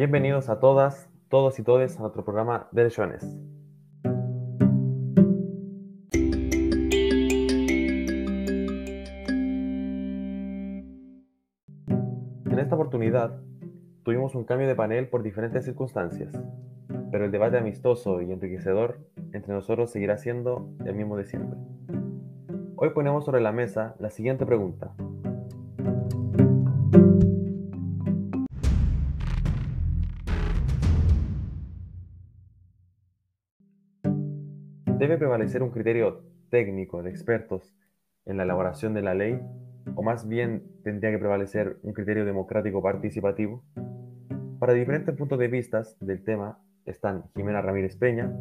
Bienvenidos a todas, todos y todes a nuestro programa de lesiones. En esta oportunidad tuvimos un cambio de panel por diferentes circunstancias, pero el debate amistoso y enriquecedor entre nosotros seguirá siendo el mismo de siempre. Hoy ponemos sobre la mesa la siguiente pregunta. Prevalecer un criterio técnico de expertos en la elaboración de la ley o más bien tendría que prevalecer un criterio democrático participativo? Para diferentes puntos de vista del tema están Jimena Ramírez Peña,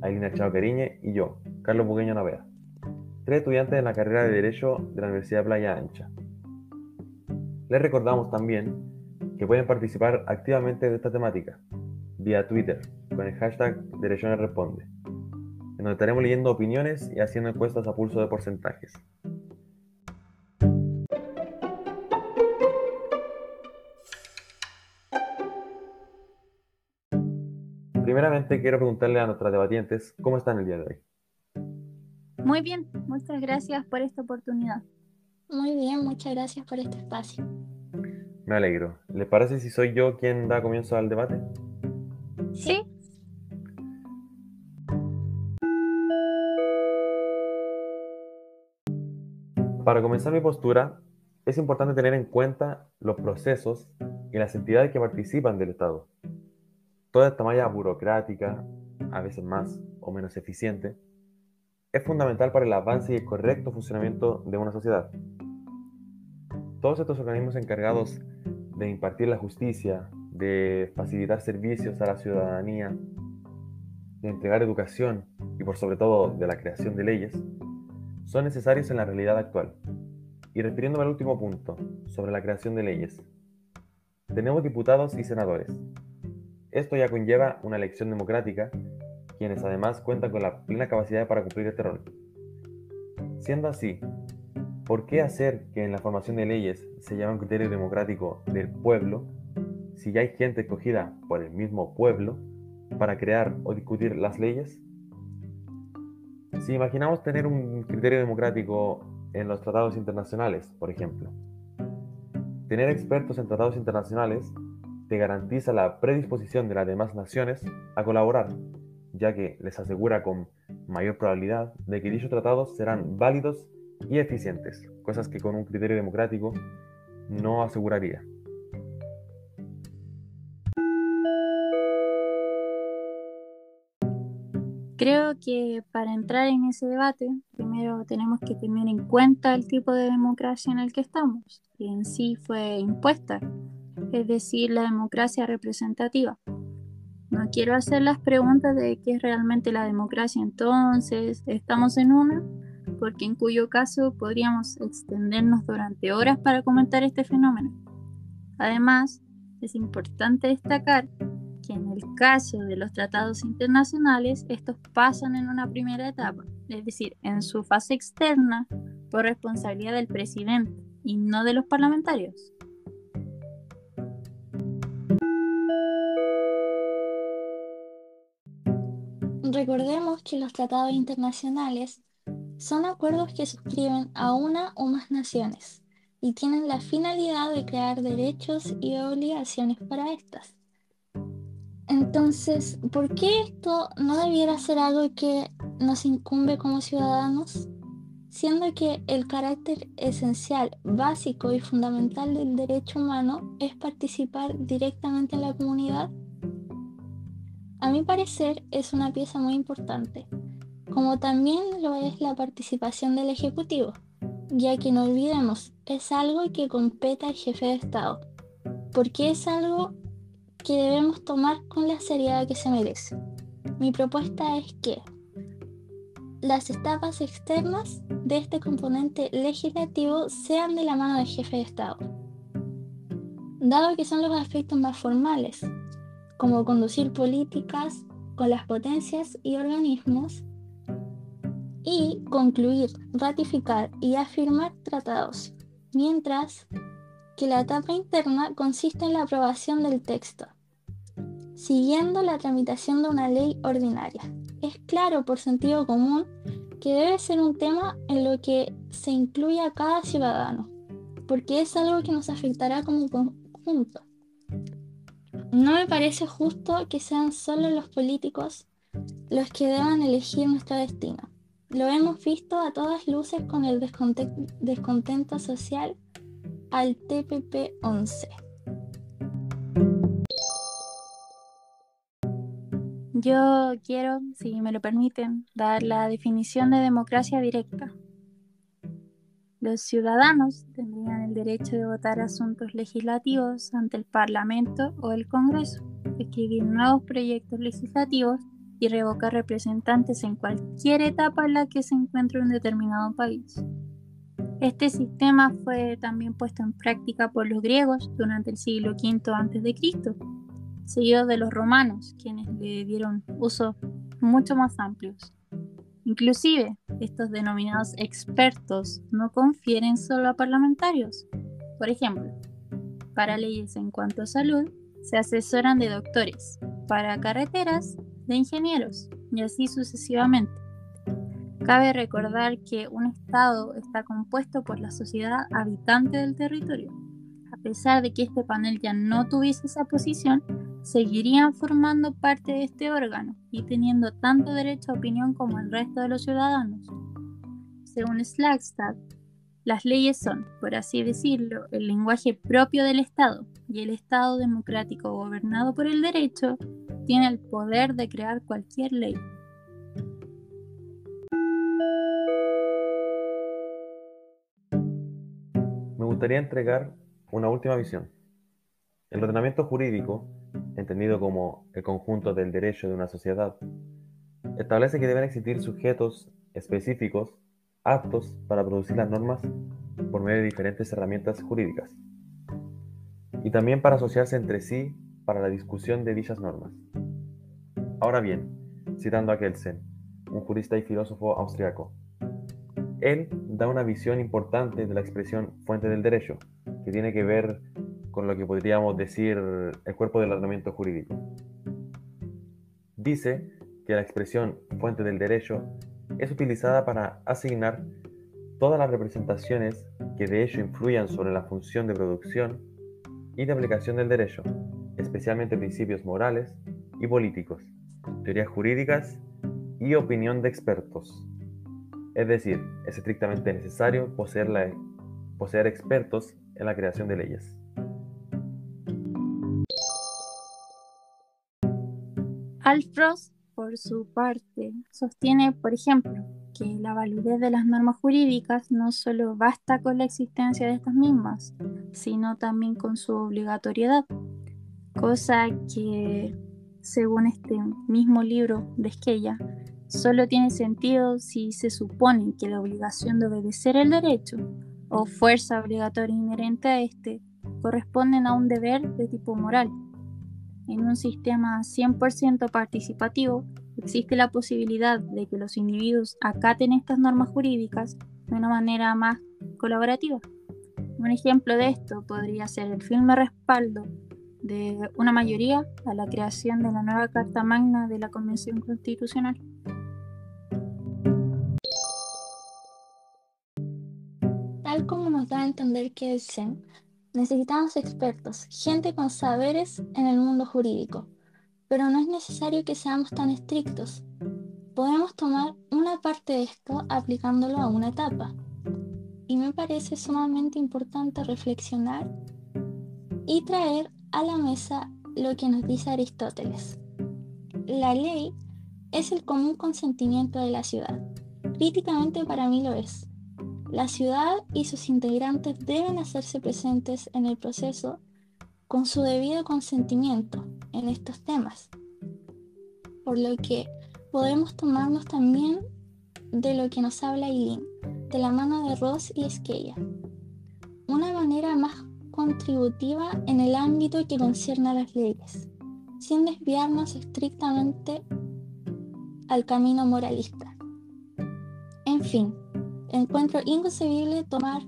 Ailina Chao Queriñe y yo, Carlos Bugueño Navea, tres estudiantes de la carrera de Derecho de la Universidad Playa Ancha. Les recordamos también que pueden participar activamente de esta temática vía Twitter con el hashtag Derecho Responde, en donde estaremos leyendo opiniones y haciendo encuestas a pulso de porcentajes. Primeramente quiero preguntarle a nuestras debatientes cómo están el día de hoy. Muy bien, muchas gracias por esta oportunidad. Muy bien, muchas gracias por este espacio. Me alegro. ¿Le parece si soy yo quien da comienzo al debate? Sí. Para comenzar mi postura, es importante tener en cuenta los procesos y las entidades que participan del Estado Toda esta malla burocrática, a veces más o menos eficiente, es fundamental para el avance y el correcto funcionamiento de una sociedad. Todos estos organismos encargados de impartir la justicia, de facilitar servicios a la ciudadanía, de entregar educación y por sobre todo de la creación de leyes, son necesarios en la realidad actual. Y refiriéndome al último punto, sobre la creación de leyes, tenemos diputados y senadores, esto ya conlleva una elección democrática, quienes además cuentan con la plena capacidad para cumplir este rol. Siendo así, ¿por qué hacer que en la formación de leyes se llame un criterio democrático del pueblo si ya hay gente escogida por el mismo pueblo para crear o discutir las leyes? Si imaginamos tener un criterio democrático en los tratados internacionales, por ejemplo, tener expertos en tratados internacionales garantiza la predisposición de las demás naciones a colaborar, ya que les asegura con mayor probabilidad de que dichos tratados serán válidos y eficientes, cosas que con un criterio democrático no aseguraría. Creo que para entrar en ese debate, primero tenemos que tener en cuenta el tipo de democracia en el que estamos, que en sí fue impuesta es decir, la democracia representativa. No quiero hacer las preguntas de qué es realmente la democracia entonces, estamos en una, porque en cuyo caso podríamos extendernos durante horas para comentar este fenómeno. Además, es importante destacar en el caso de los tratados internacionales, estos pasan en una primera etapa, es decir, en su fase externa, por responsabilidad del presidente y no de los parlamentarios. Recordemos que los tratados internacionales son acuerdos que suscriben a una o más naciones y tienen la finalidad de crear derechos y obligaciones para estas. Entonces, ¿por qué esto no debiera ser algo que nos incumbe como ciudadanos? Siendo que el carácter esencial, básico y fundamental del derecho humano es participar directamente en la comunidad a mi parecer es una pieza muy importante, como también lo es la participación del Ejecutivo, ya que no olvidemos, es algo que compete al jefe de Estado, porque es algo que debemos tomar con la seriedad que se merece. Mi propuesta es que las etapas externas de este componente legislativo sean de la mano del jefe de Estado, dado que son los aspectos más formales, como conducir políticas con las potencias y organismos y concluir, ratificar y afirmar tratados, mientras que la etapa interna consiste en la aprobación del texto, siguiendo la tramitación de una ley ordinaria. Es claro por sentido común que debe ser un tema en lo que se incluye a cada ciudadano, porque es algo que nos afectará como conjunto. No me parece justo que sean solo los políticos los que deban elegir nuestro destino. Lo hemos visto a todas luces con el descontento social al TPP-11. Yo quiero, si me lo permiten, dar la definición de democracia directa. Los ciudadanos tendrían el derecho de votar asuntos legislativos ante el Parlamento o el Congreso, escribir nuevos proyectos legislativos y revocar representantes en cualquier etapa en la que se encuentre un determinado país. Este sistema fue también puesto en práctica por los griegos durante el siglo V a.C., seguido de los romanos, quienes le dieron usos mucho más amplios. Inclusive, estos denominados expertos no confieren solo a parlamentarios. Por ejemplo, para leyes en cuanto a salud, se asesoran de doctores, para carreteras de ingenieros y así sucesivamente. Cabe recordar que un Estado está compuesto por la sociedad habitante del territorio. A pesar de que este panel ya no tuviese esa posición, seguirían formando parte de este órgano y teniendo tanto derecho a opinión como el resto de los ciudadanos. Según Slagstad, las leyes son, por así decirlo, el lenguaje propio del Estado, y el Estado democrático gobernado por el derecho tiene el poder de crear cualquier ley. Me gustaría entregar una última visión. El ordenamiento jurídico, entendido como el conjunto del derecho de una sociedad, establece que deben existir sujetos específicos aptos para producir las normas por medio de diferentes herramientas jurídicas y también para asociarse entre sí para la discusión de dichas normas. Ahora bien, citando a Kelsen, un jurista y filósofo austriaco, él da una visión importante de la expresión fuente del derecho, que tiene que ver con lo que podríamos decir el cuerpo del ordenamiento jurídico. Dice que la expresión fuente del derecho es utilizada para asignar todas las representaciones que de hecho influyan sobre la función de producción y de aplicación del derecho, especialmente principios morales y políticos, teorías jurídicas y opinión de expertos. Es decir, es estrictamente necesario poseer, poseer expertos en la creación de leyes. Alfros, por su parte, sostiene, por ejemplo, que la validez de las normas jurídicas no solo basta con la existencia de estas mismas, sino también con su obligatoriedad, cosa que, según este mismo libro de Esquella, solo tiene sentido si se supone que la obligación de obedecer el derecho o fuerza obligatoria inherente a este corresponden a un deber de tipo moral. En un sistema 100% participativo, existe la posibilidad de que los individuos acaten estas normas jurídicas de una manera más colaborativa. Un ejemplo de esto podría ser el firme respaldo de una mayoría a la creación de la nueva Carta Magna de la Convención Constitucional. Tal como nos da a entender que el CEN, necesitamos expertos, gente con saberes en el mundo jurídico, pero no es necesario que seamos tan estrictos. Podemos tomar una parte de esto aplicándolo a una etapa. Y me parece sumamente importante reflexionar y traer a la mesa lo que nos dice Aristóteles. La ley es el común consentimiento de la ciudad. Críticamente para mí lo es. La ciudad y sus integrantes deben hacerse presentes en el proceso con su debido consentimiento en estos temas. Por lo que podemos tomarnos también de lo que nos habla Eileen, de la mano de Ross y Esquella. Una manera más contributiva en el ámbito que concierne a las leyes, sin desviarnos estrictamente al camino moralista. En fin, encuentro inconcebible tomar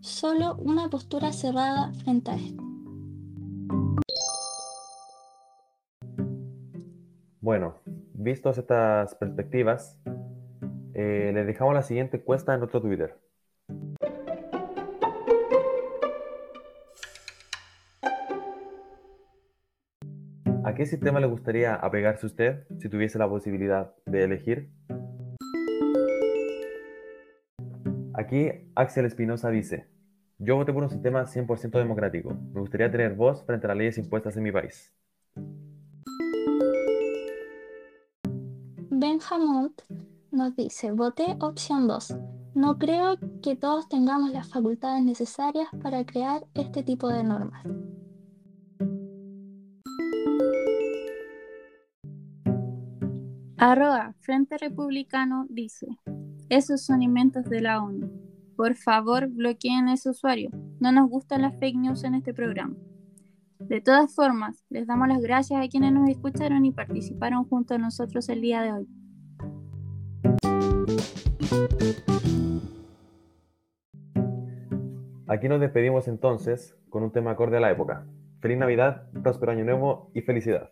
solo una postura cerrada frente a esto. Bueno, vistos estas perspectivas, eh, les dejamos la siguiente encuesta en nuestro Twitter. ¿A qué sistema le gustaría apegarse usted si tuviese la posibilidad de elegir? Aquí Axel Espinosa dice, yo voté por un sistema 100% democrático. Me gustaría tener voz frente a las leyes impuestas en mi país. Benjamin nos dice, voté opción 2. No creo que todos tengamos las facultades necesarias para crear este tipo de normas. Arroba Frente Republicano dice, esos son inventos de la ONU. Por favor, bloqueen ese usuario. No nos gustan las fake news en este programa. De todas formas, les damos las gracias a quienes nos escucharon y participaron junto a nosotros el día de hoy. Aquí nos despedimos entonces con un tema acorde a la época. Feliz Navidad, próspero año nuevo y felicidad.